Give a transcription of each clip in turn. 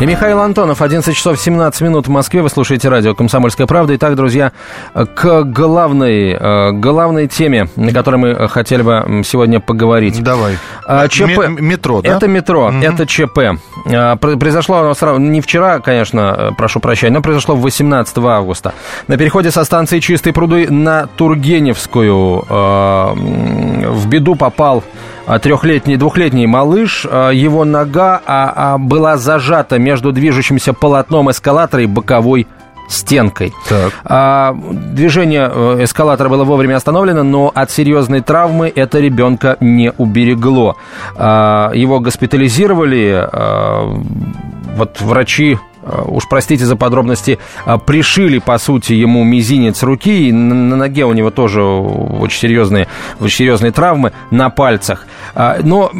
И Михаил Антонов, 11 часов 17 минут в Москве. Вы слушаете радио «Комсомольская правда». Итак, друзья, к главной, э, главной теме, на которой мы хотели бы сегодня поговорить. Давай. А, ЧП. метро, да? Это метро, угу. это ЧП. А, произошло оно сразу, не вчера, конечно, э, прошу прощения, но произошло 18 августа. На переходе со станции Чистые пруды на Тургеневскую э, в беду попал трехлетний, двухлетний малыш. А, его нога а, была зажата между движущимся полотном эскалатора и боковой стенкой. Так. А, движение э, эскалатора было вовремя остановлено, но от серьезной травмы это ребенка не уберегло. А, его госпитализировали. А, вот врачи уж простите за подробности, э, пришили, по сути, ему мизинец руки, и на ноге у него тоже очень серьезные, очень серьезные травмы на пальцах. А, но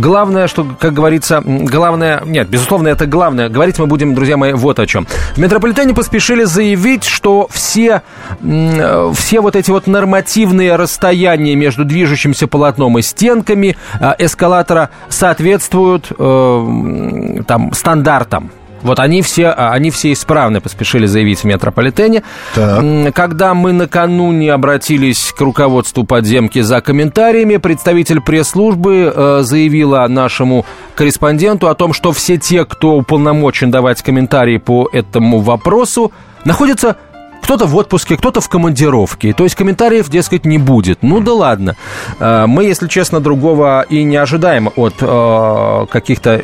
главное, что, как говорится, главное... Нет, безусловно, это главное. Говорить мы будем, друзья мои, вот о чем. В метрополитене поспешили заявить, что все, все вот эти вот нормативные расстояния между движущимся полотном и стенками э, эскалатора соответствуют э, там стандартам вот они все, а, они все исправны, поспешили заявить в метрополитене. Так. Когда мы накануне обратились к руководству подземки за комментариями, представитель пресс-службы э, заявила нашему корреспонденту о том, что все те, кто уполномочен давать комментарии по этому вопросу, находятся кто-то в отпуске, кто-то в командировке. То есть комментариев, дескать, не будет. Ну да ладно. Э, мы, если честно, другого и не ожидаем от э, каких-то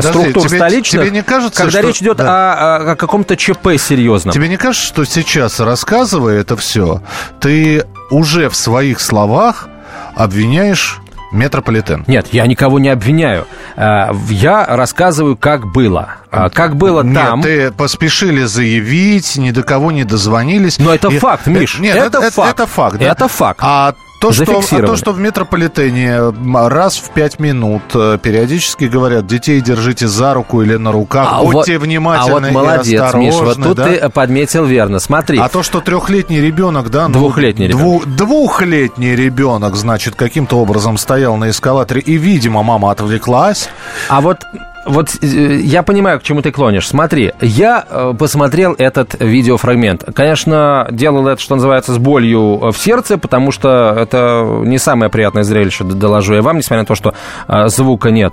структур тебе, столичных, тебе не кажется, когда что... речь идет да. о, о каком-то ЧП серьезном. Тебе не кажется, что сейчас, рассказывая это все, ты уже в своих словах обвиняешь Метрополитен. Нет, я никого не обвиняю. Э, я рассказываю, как было. А как было Нет, там... ты поспешили заявить, ни до кого не дозвонились. Но это и... факт, Миш. Нет, это, это факт. Это факт, да? Это факт. А то, что, а то, что в метрополитене раз в пять минут э, периодически говорят, детей держите за руку или на руках, а будьте вот, внимательны а вот молодец, и осторожны. Миш, вот тут да? ты подметил верно, смотри. А то, что трехлетний ребенок, да? Ну, двухлетний дву, ребенок. Двухлетний ребенок, значит, каким-то образом стоял на эскалаторе, и, видимо, мама отвлеклась. А вот вот э, я понимаю, к чему ты клонишь. Смотри, я э, посмотрел этот видеофрагмент. Конечно, делал это, что называется, с болью в сердце, потому что это не самое приятное зрелище, доложу я вам, несмотря на то, что э, звука нет.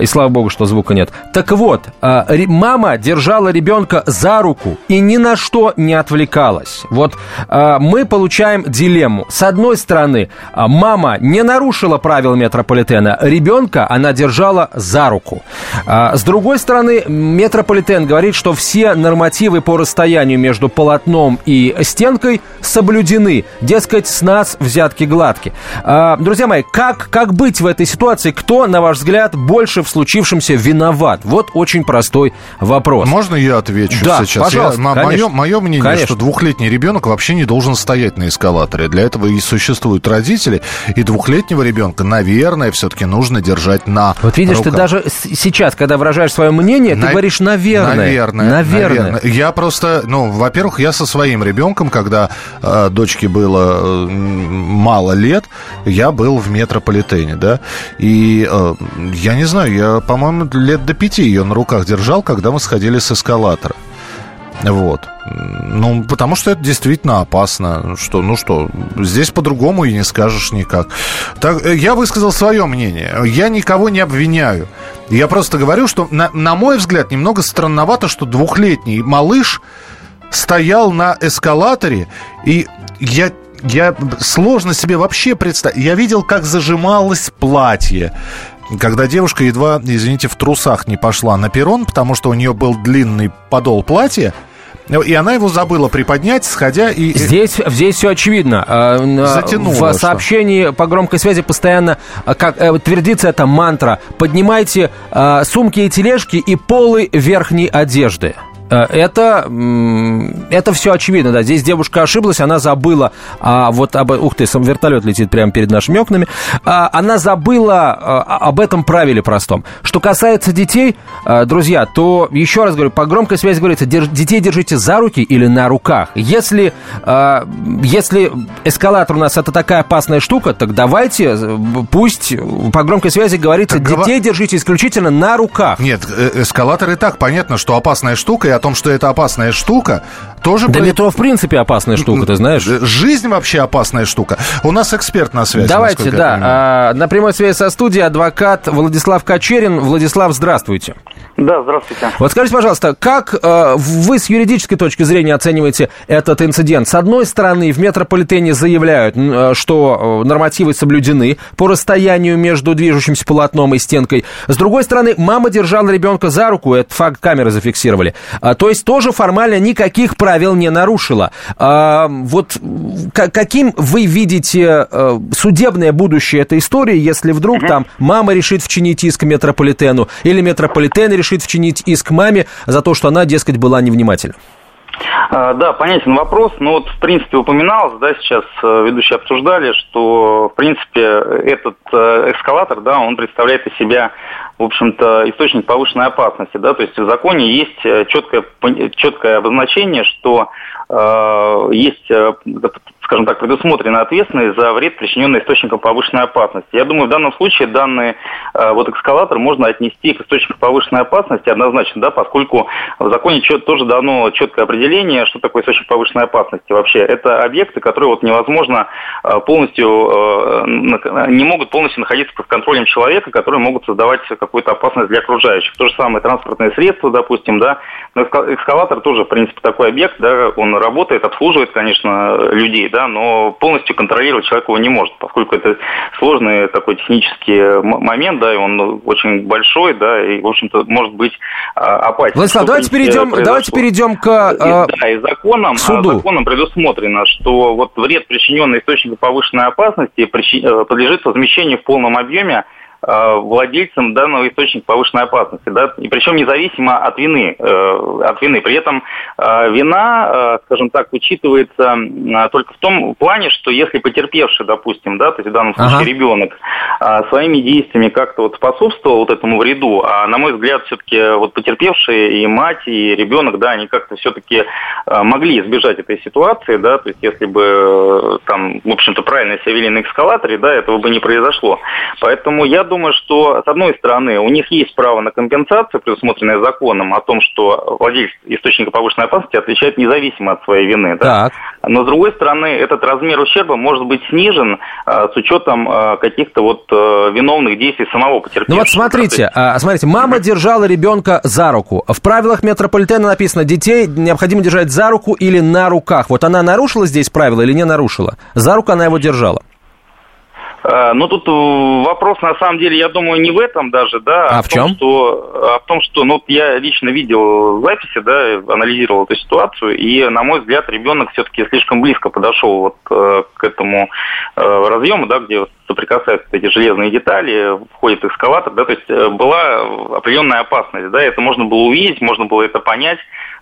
И слава богу, что звука нет. Так вот, мама держала ребенка за руку и ни на что не отвлекалась. Вот мы получаем дилемму. С одной стороны, мама не нарушила правила метрополитена, ребенка она держала за руку. А, с другой стороны, метрополитен говорит, что все нормативы по расстоянию между полотном и стенкой соблюдены. Дескать, с нас взятки гладки. А, друзья мои, как, как быть в этой ситуации? Кто, на ваш взгляд, больше в случившемся виноват? Вот очень простой вопрос. Можно я отвечу да, сейчас? Пожалуйста, я, мое, мое мнение, конечно. что двухлетний ребенок вообще не должен стоять на эскалаторе. Для этого и существуют родители. И двухлетнего ребенка, наверное, все-таки нужно держать на Вот видишь, руках. ты даже сейчас, когда выражаешь свое мнение, на... ты говоришь «наверное». Наверное. Наверное. наверное. Я просто, ну, во-первых, я со своим ребенком, когда э, дочке было э, мало лет, я был в метрополитене, да, и э, я не знаю, я, по-моему, лет до пяти ее на руках держал, когда мы сходили с эскалатора. Вот. Ну, потому что это действительно опасно. Что, ну что, здесь по-другому и не скажешь никак. Так, э, я высказал свое мнение. Я никого не обвиняю. Я просто говорю, что, на, на мой взгляд, немного странновато, что двухлетний малыш стоял на эскалаторе, и я я сложно себе вообще представить. Я видел, как зажималось платье когда девушка едва, извините, в трусах не пошла на перрон, потому что у нее был длинный подол платья, и она его забыла приподнять, сходя и... Здесь, здесь все очевидно. А, Затянуло. В сообщении что? по громкой связи постоянно а, как, э, твердится эта мантра. Поднимайте сумки и тележки и полы верхней одежды. Э, это, это все очевидно, да. Здесь девушка ошиблась, она забыла, а, вот об... Ух ты, сам вертолет летит прямо перед нашими окнами. А, она забыла а, об этом правиле простом. Что касается детей, а, друзья, то еще раз говорю, по громкой связи говорится, держ... детей держите за руки или на руках. Если, а, если эскалатор у нас это такая опасная штука, так давайте, пусть по громкой связи говорится, так детей гова... держите исключительно на руках. Нет, эскалатор и так понятно, что опасная штука, и о том, что это опасная штука, тоже... Да про... метро в принципе опасная штука, ты знаешь. Жизнь вообще опасная штука. У нас эксперт на связи. Давайте, да. А, на прямой связи со студией адвокат Владислав Кочерин. Владислав, здравствуйте. Да, здравствуйте. Вот скажите, пожалуйста, как э, вы с юридической точки зрения оцениваете этот инцидент? С одной стороны, в метрополитене заявляют, э, что э, нормативы соблюдены по расстоянию между движущимся полотном и стенкой. С другой стороны, мама держала ребенка за руку, этот факт камеры зафиксировали. А, то есть тоже формально никаких правил не нарушила. А, вот каким вы видите э, судебное будущее этой истории, если вдруг там мама решит вчинить иск метрополитену или метрополитен решит вчинить иск маме за то, что она, дескать, была невнимательна? А, да, понятен вопрос. Ну вот, в принципе, упоминалось, да, сейчас э, ведущие обсуждали, что, в принципе, этот э, эскалатор, да, он представляет из себя, в общем-то, источник повышенной опасности, да, то есть в законе есть э, четкое, четкое обозначение, что э, есть скажем так, предусмотрена ответственность за вред, причиненный источником повышенной опасности. Я думаю, в данном случае данный э, вот эскалатор можно отнести к источнику повышенной опасности однозначно, да, поскольку в законе тоже дано четкое определение, что такое источник повышенной опасности вообще. Это объекты, которые вот невозможно э, полностью, э, не могут полностью находиться под контролем человека, которые могут создавать какую-то опасность для окружающих. То же самое транспортные средства, допустим, да. Но эскалатор тоже, в принципе, такой объект, да, он работает, обслуживает, конечно, людей, да, да, но полностью контролировать человек его не может, поскольку это сложный такой технический момент, да, и он очень большой, да, и, в общем-то, может быть а, опасен. Владислав, давайте перейдем, давайте перейдем к, и, Да, и законом, к суду. законом предусмотрено, что вот вред, причиненный источнику повышенной опасности, э, подлежит возмещению в полном объеме Э, владельцем данного источника повышенной опасности, да, и причем независимо от вины, э, от вины. При этом э, вина, скажем так, учитывается только в том плане, что если потерпевший, допустим, да, то есть в данном случае ага. ребенок, своими действиями как-то вот способствовал вот этому вреду, а на мой взгляд, все-таки вот потерпевшие и мать, и ребенок, да, они как-то все-таки могли избежать этой ситуации, да, то есть если бы там, в общем-то, правильно себя вели на эскалаторе, да, этого бы не произошло. Поэтому я думаю, что, с одной стороны, у них есть право на компенсацию, предусмотренное законом, о том, что владелец источника повышенной опасности отвечает независимо от своей вины. Да? Но, с другой стороны, этот размер ущерба может быть снижен а, с учетом а, каких-то вот а, виновных действий самого потерпевшего. Ну вот смотрите, а, смотрите, мама держала ребенка за руку. В правилах метрополитена написано, детей необходимо держать за руку или на руках. Вот она нарушила здесь правила или не нарушила? За руку она его держала. Но тут э, вопрос, на самом деле, я думаю, не в этом даже, да, а, а в, чем? что, а в том, что, ну, я лично видел записи, да, анализировал эту ситуацию, и, на мой взгляд, ребенок все-таки слишком близко подошел вот э, к этому разъему, да, где соприкасаются эти железные детали, входит эскалатор, да, то есть была определенная опасность, да, это можно было увидеть, можно было это понять,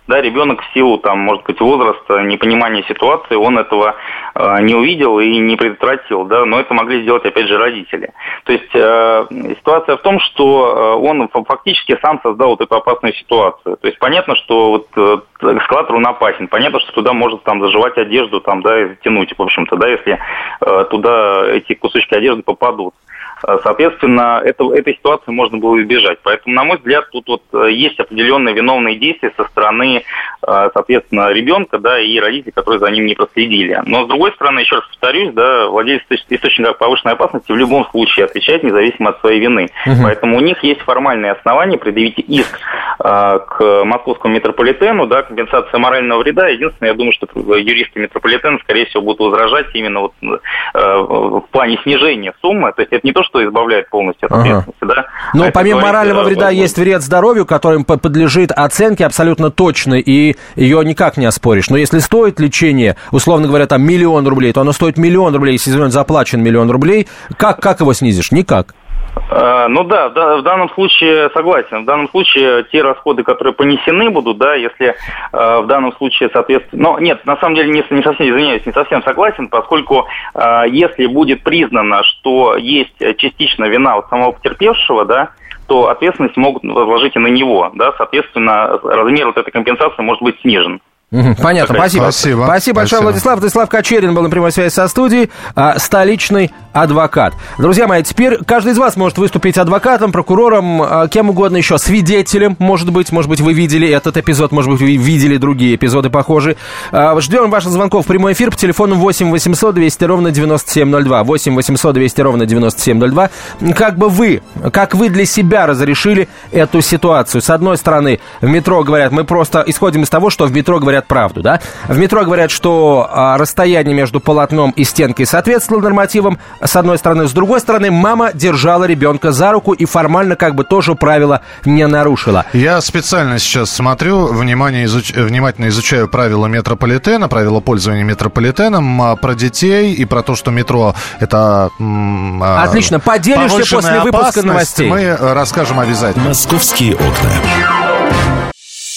да, ребенок в силу, там, может быть, возраста, непонимания ситуации, он этого э, не увидел и не предотвратил, да, но это могли сделать, опять же, родители. То есть э, ситуация в том, что э, он фактически сам создал вот эту опасную ситуацию. То есть понятно, что вот э, эскалатор он опасен, понятно, что туда может там заживать одежду, там, да, и затянуть, в общем-то, да, если э, туда эти кусочки одежды попадут. Э, соответственно, это, этой ситуации можно было избежать. Поэтому, на мой взгляд, тут вот э, есть определенные виновные действия со стороны, э, соответственно, ребенка, да, и родителей, которые за ним не проследили. Но, с другой стороны, еще раз повторюсь, да, владелец источника повышенной опасности в любом случае отвечает независимо от своей вины. Угу. Поэтому у них есть формальные основания предъявить иск к московскому метрополитену, да, компенсация морального вреда. Единственное, я думаю, что юристы метрополитена, скорее всего, будут возражать именно вот в плане снижения суммы. То есть это не то, что избавляет полностью от ответственности, ага. да. Но а помимо морального вреда вот, есть вред здоровью, которым подлежит оценке абсолютно точной, и ее никак не оспоришь. Но если стоит лечение, условно говоря, там миллион рублей, то оно стоит миллион рублей, если заплачен миллион рублей, как, как его снизишь? Никак. Э, ну да, в данном случае согласен. В данном случае те расходы, которые понесены будут, да, если э, в данном случае, соответственно... Но нет, на самом деле не, не совсем, извиняюсь, не совсем согласен, поскольку э, если будет признано, что есть частично вина у самого потерпевшего, да, то ответственность могут возложить и на него, да, соответственно, размер вот этой компенсации может быть снижен. Понятно, спасибо. Спасибо. Спасибо большое, Владислав. Владислав Кочерин был на прямой связи со студией, а, столичный адвокат. Друзья мои, теперь каждый из вас может выступить адвокатом, прокурором, а, кем угодно еще, свидетелем, может быть, может быть, вы видели этот эпизод, может быть, вы видели другие эпизоды похожие. А, ждем ваших звонков в прямой эфир по телефону 8 800 200 ровно 9702. 8 800 200 ровно 9702. Как бы вы, как вы для себя разрешили эту ситуацию? С одной стороны, в метро говорят, мы просто исходим из того, что в метро говорят говорят правду, да? В метро говорят, что а, расстояние между полотном и стенкой соответствовало нормативам, с одной стороны. С другой стороны, мама держала ребенка за руку и формально как бы тоже правила не нарушила. Я специально сейчас смотрю, внимание изуч... внимательно изучаю правила метрополитена, правила пользования метрополитеном, а, про детей и про то, что метро это... А, Отлично, поделишься после выпуска новостей. Мы расскажем обязательно. Московские окна.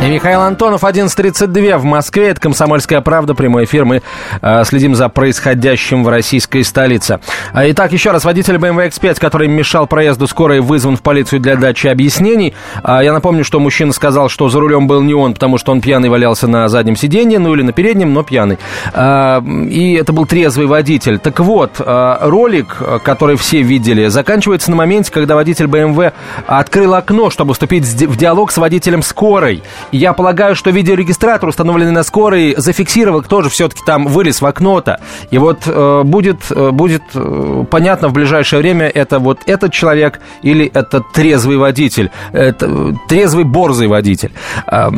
И Михаил Антонов, 11.32 в Москве. Это «Комсомольская правда», прямой эфир. Мы э, следим за происходящим в российской столице. А, итак, еще раз, водитель BMW X5, который мешал проезду скорой, вызван в полицию для дачи объяснений. А, я напомню, что мужчина сказал, что за рулем был не он, потому что он пьяный валялся на заднем сиденье, ну или на переднем, но пьяный. А, и это был трезвый водитель. Так вот, ролик, который все видели, заканчивается на моменте, когда водитель BMW открыл окно, чтобы вступить в диалог с водителем скорой. Я полагаю, что видеорегистратор, установленный на скорой, зафиксировал, кто же все-таки там вылез в окно-то. И вот э, будет, э, будет э, понятно в ближайшее время, это вот этот человек или это трезвый водитель, это, э, трезвый борзый водитель. Э,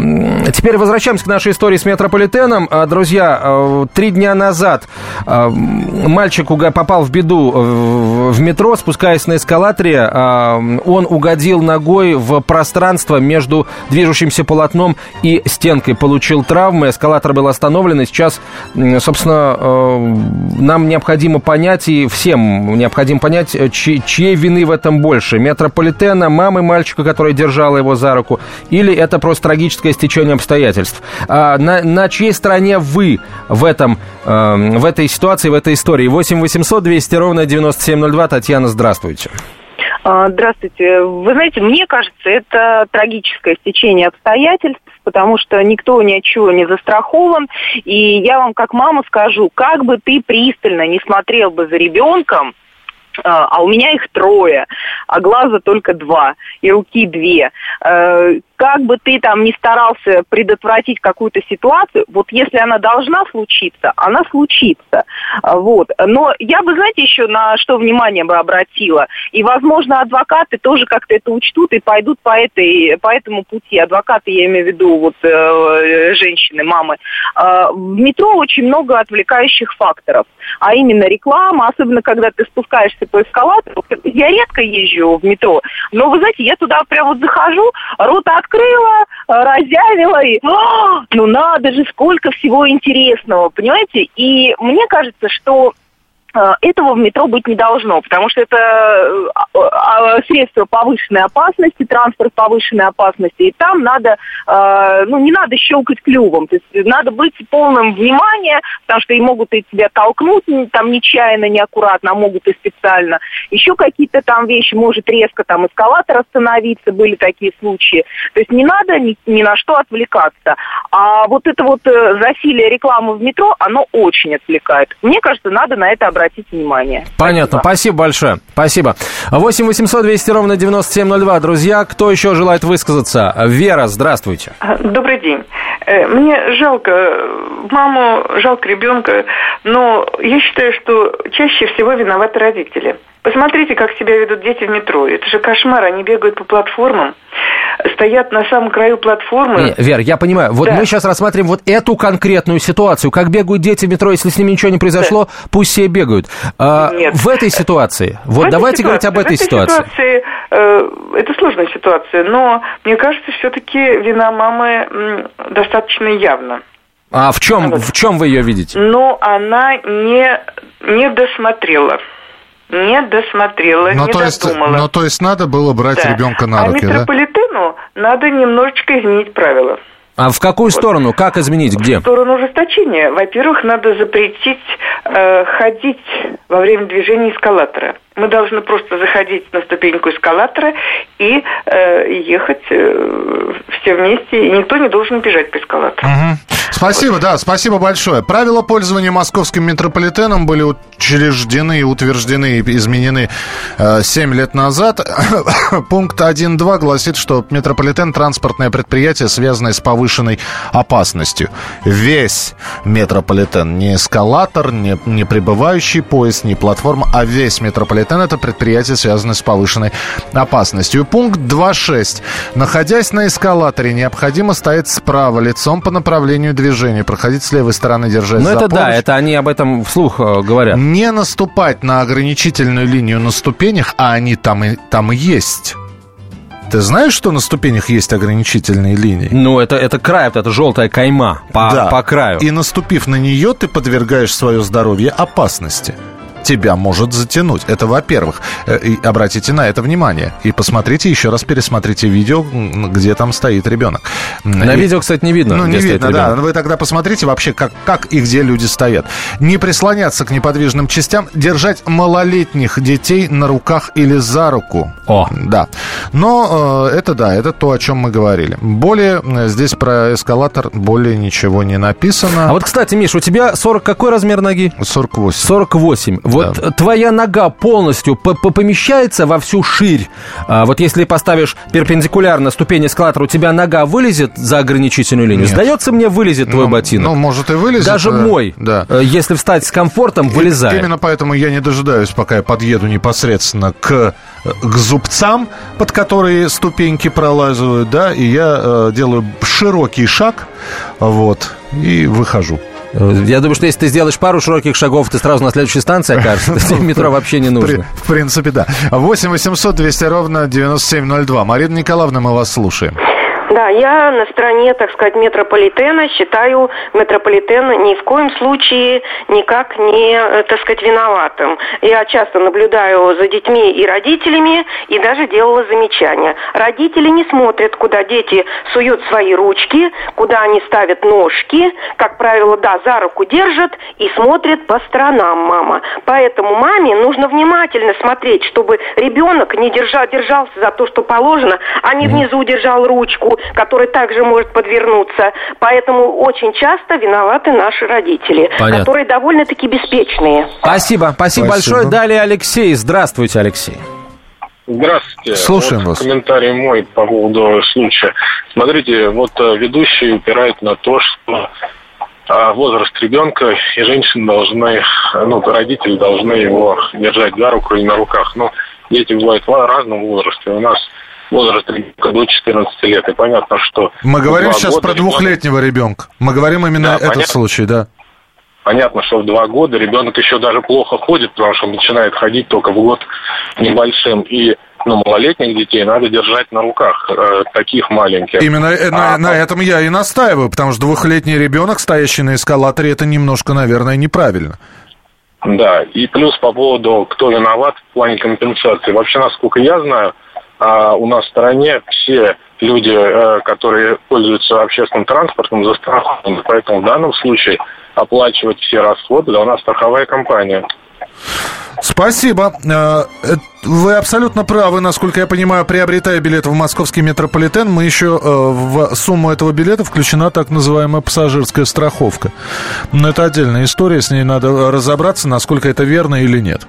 теперь возвращаемся к нашей истории с метрополитеном. Э, друзья, э, три дня назад э, мальчик попал в беду в, в метро, спускаясь на эскалаторе. Э, он угодил ногой в пространство между движущимся полотном окном и стенкой получил травмы. Эскалатор был остановлен, и сейчас, собственно, э, нам необходимо понять, и всем необходимо понять, э, чьи, чьей вины в этом больше. Метрополитена, мамы мальчика, которая держала его за руку, или это просто трагическое стечение обстоятельств. А на, на чьей стороне вы в этом, э, в этой ситуации, в этой истории? 8 800 200 ровно 9702. Татьяна, здравствуйте. А, здравствуйте. Вы знаете, мне кажется, это трагическое стечение обстоятельств, потому что никто ни от чего не застрахован. И я вам как мама скажу, как бы ты пристально не смотрел бы за ребенком, а, а у меня их трое, а глаза только два, и руки две. Э, как бы ты там ни старался предотвратить какую-то ситуацию, вот если она должна случиться, она случится. А, вот. Но я бы, знаете, еще на что внимание бы обратила. И, возможно, адвокаты тоже как-то это учтут и пойдут по, этой, по этому пути. Адвокаты, я имею в виду, вот э, женщины, мамы. Э, в метро очень много отвлекающих факторов. А именно реклама, особенно когда ты спускаешься по эскалатору. Я редко езжу в метро, но, вы знаете, я туда прям вот захожу, рот от открыла, э, разявила и, а, ну надо же, сколько всего интересного, понимаете? И мне кажется, что этого в метро быть не должно, потому что это э, а, а, средство повышенной опасности, транспорт повышенной опасности, и там надо, э, ну, не надо щелкать клювом, то есть надо быть полным внимания, потому что и могут и тебя толкнуть там нечаянно, неаккуратно, а могут и специально. Еще какие-то там вещи, может резко там эскалатор остановиться, были такие случаи. То есть не надо ни, ни на что отвлекаться. А вот это вот засилие рекламы в метро, оно очень отвлекает. Мне кажется, надо на это обратить обратить внимание. Понятно. Спасибо, Спасибо большое. Спасибо. 8 800 200 ровно 9702. Друзья, кто еще желает высказаться? Вера, здравствуйте. Добрый день. Э, мне жалко маму, жалко ребенка, но я считаю, что чаще всего виноваты родители. Посмотрите, как себя ведут дети в метро. Это же кошмар. Они бегают по платформам, стоят на самом краю платформы. Не, Вер, я понимаю. Вот да. мы сейчас рассматриваем вот эту конкретную ситуацию. Как бегают дети в метро, если с ними ничего не произошло, да. пусть все бегают. А, Нет. В этой ситуации, вот в давайте говорить об этой, в этой ситуации. ситуации э, это сложная ситуация, но мне кажется, все-таки вина мамы достаточно явна. А в чем, вот. в чем вы ее видите? Ну, она не, не досмотрела не досмотрела, но не то додумала. Есть, но то есть надо было брать да. ребенка на а руки, а метрополитену да? надо немножечко изменить правила. А в какую сторону? Как изменить? Где? В сторону ужесточения. Во-первых, надо запретить э, ходить во время движения эскалатора. Мы должны просто заходить на ступеньку эскалатора и э, ехать э, все вместе, и никто не должен бежать по эскалатору. Угу. Спасибо, вот. да, спасибо большое. Правила пользования московским метрополитеном были учреждены, утверждены и изменены э, 7 лет назад. Пункт 1.2 гласит, что метрополитен – транспортное предприятие, связанное с повышенной опасностью. Весь метрополитен, не эскалатор, не, не прибывающий поезд, не платформа, а весь метрополитен – это предприятие, связанное с повышенной опасностью. Пункт 2.6. Находясь на эскалаторе, необходимо стоять справа, лицом по направлению движения, проходить с левой стороны, держать Ну, это помощь. да, это они об этом вслух э, говорят. Не наступать на ограничительную линию на ступенях, а они там и, там и есть. Ты знаешь, что на ступенях есть ограничительные линии? Ну, это, это край, вот это желтая кайма по, да. по краю. И наступив на нее, ты подвергаешь свое здоровье опасности тебя может затянуть. Это во-первых. Э, обратите на это внимание. И посмотрите, еще раз пересмотрите видео, где там стоит ребенок. На и... видео, кстати, не видно. Ну, не видно, да. Вы тогда посмотрите вообще, как, как и где люди стоят. Не прислоняться к неподвижным частям, держать малолетних детей на руках или за руку. О. Да. Но э, это да, это то, о чем мы говорили. Более э, здесь про эскалатор более ничего не написано. А вот, кстати, Миш, у тебя 40 какой размер ноги? 48. 48. Вот да. твоя нога полностью помещается во всю ширь. А, вот если поставишь перпендикулярно ступень эскалатора, у тебя нога вылезет за ограничительную линию? Нет. Сдается мне, вылезет твой ну, ботинок. Ну, может и вылезет. Даже э, мой. Да. Э, если встать с комфортом, вылезает. Именно поэтому я не дожидаюсь, пока я подъеду непосредственно к, к зубцам, под которые ступеньки пролазывают, да, и я э, делаю широкий шаг, вот, и выхожу. Я думаю, что если ты сделаешь пару широких шагов, ты сразу на следующей станции окажешься. Метро вообще не нужно. В принципе, да. 8 800 200 ровно 9702. Марина Николаевна, мы вас слушаем. Да, я на стороне, так сказать, метрополитена. Считаю метрополитен ни в коем случае никак не, э, так сказать, виноватым. Я часто наблюдаю за детьми и родителями и даже делала замечания. Родители не смотрят, куда дети суют свои ручки, куда они ставят ножки. Как правило, да, за руку держат и смотрят по сторонам мама. Поэтому маме нужно внимательно смотреть, чтобы ребенок не держал, держался за то, что положено, а не внизу держал ручку, который также может подвернуться. Поэтому очень часто виноваты наши родители, Понятно. которые довольно-таки беспечные. Спасибо, спасибо, спасибо большое. Далее Алексей. Здравствуйте, Алексей. Здравствуйте. Слушаем вот вас. Комментарий мой по поводу случая. Смотрите, вот э, ведущий упирает на то, что э, возраст ребенка и женщины должны, ну, родители должны его держать за руку или на руках. Но дети бывают в разном возрасте. У нас возраст ребенка до 14 лет. И понятно, что... Мы говорим сейчас про двухлетнего ребенка. Мы говорим именно да, этот понятно. случай, да. Понятно, что в два года ребенок еще даже плохо ходит, потому что он начинает ходить только в год небольшим. И ну, малолетних детей надо держать на руках, э, таких маленьких. Именно э, а, на, на этом я и настаиваю, потому что двухлетний ребенок, стоящий на эскалаторе, это немножко, наверное, неправильно. Да, и плюс по поводу, кто виноват в плане компенсации. Вообще, насколько я знаю, а у нас в стране все люди, э, которые пользуются общественным транспортом, застрахованы. Поэтому в данном случае оплачивать все расходы должна страховая компания. Спасибо. Э, э, вы абсолютно правы, насколько я понимаю, приобретая билет в московский метрополитен, мы еще э, в сумму этого билета включена так называемая пассажирская страховка. Но это отдельная история, с ней надо разобраться, насколько это верно или нет.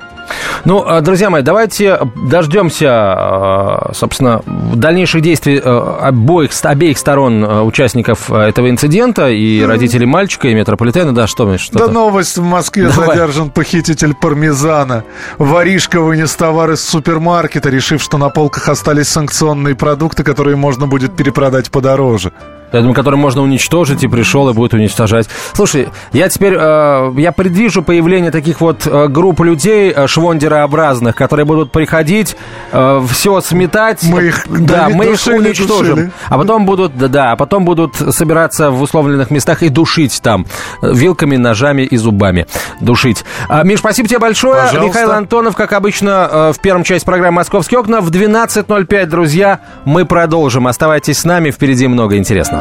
Ну, а, друзья мои, давайте дождемся, собственно, дальнейших действий обоих, обеих сторон участников этого инцидента, и родителей мальчика, и метрополитена. Да, что, Миш? Да новость в Москве Давай. задержан похититель пармезана. Воришка вынес товар из супермаркета, решив, что на полках остались санкционные продукты, которые можно будет перепродать подороже я думаю, который можно уничтожить, и пришел и будет уничтожать. Слушай, я теперь, э, я предвижу появление таких вот э, групп людей, э, швондерообразных, которые будут приходить, э, все сметать. Мы их, да, мы их уничтожим. Душили. А потом будут, да, да, а потом будут собираться в условленных местах и душить там вилками, ножами и зубами. Душить. А, Миш, спасибо тебе большое. Пожалуйста. Михаил Антонов, как обычно, э, в первом части программы «Московские окна». В 12.05, друзья, мы продолжим. Оставайтесь с нами, впереди много интересного.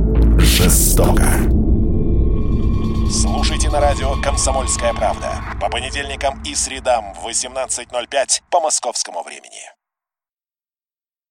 жестоко. Слушайте на радио «Комсомольская правда» по понедельникам и средам в 18.05 по московскому времени.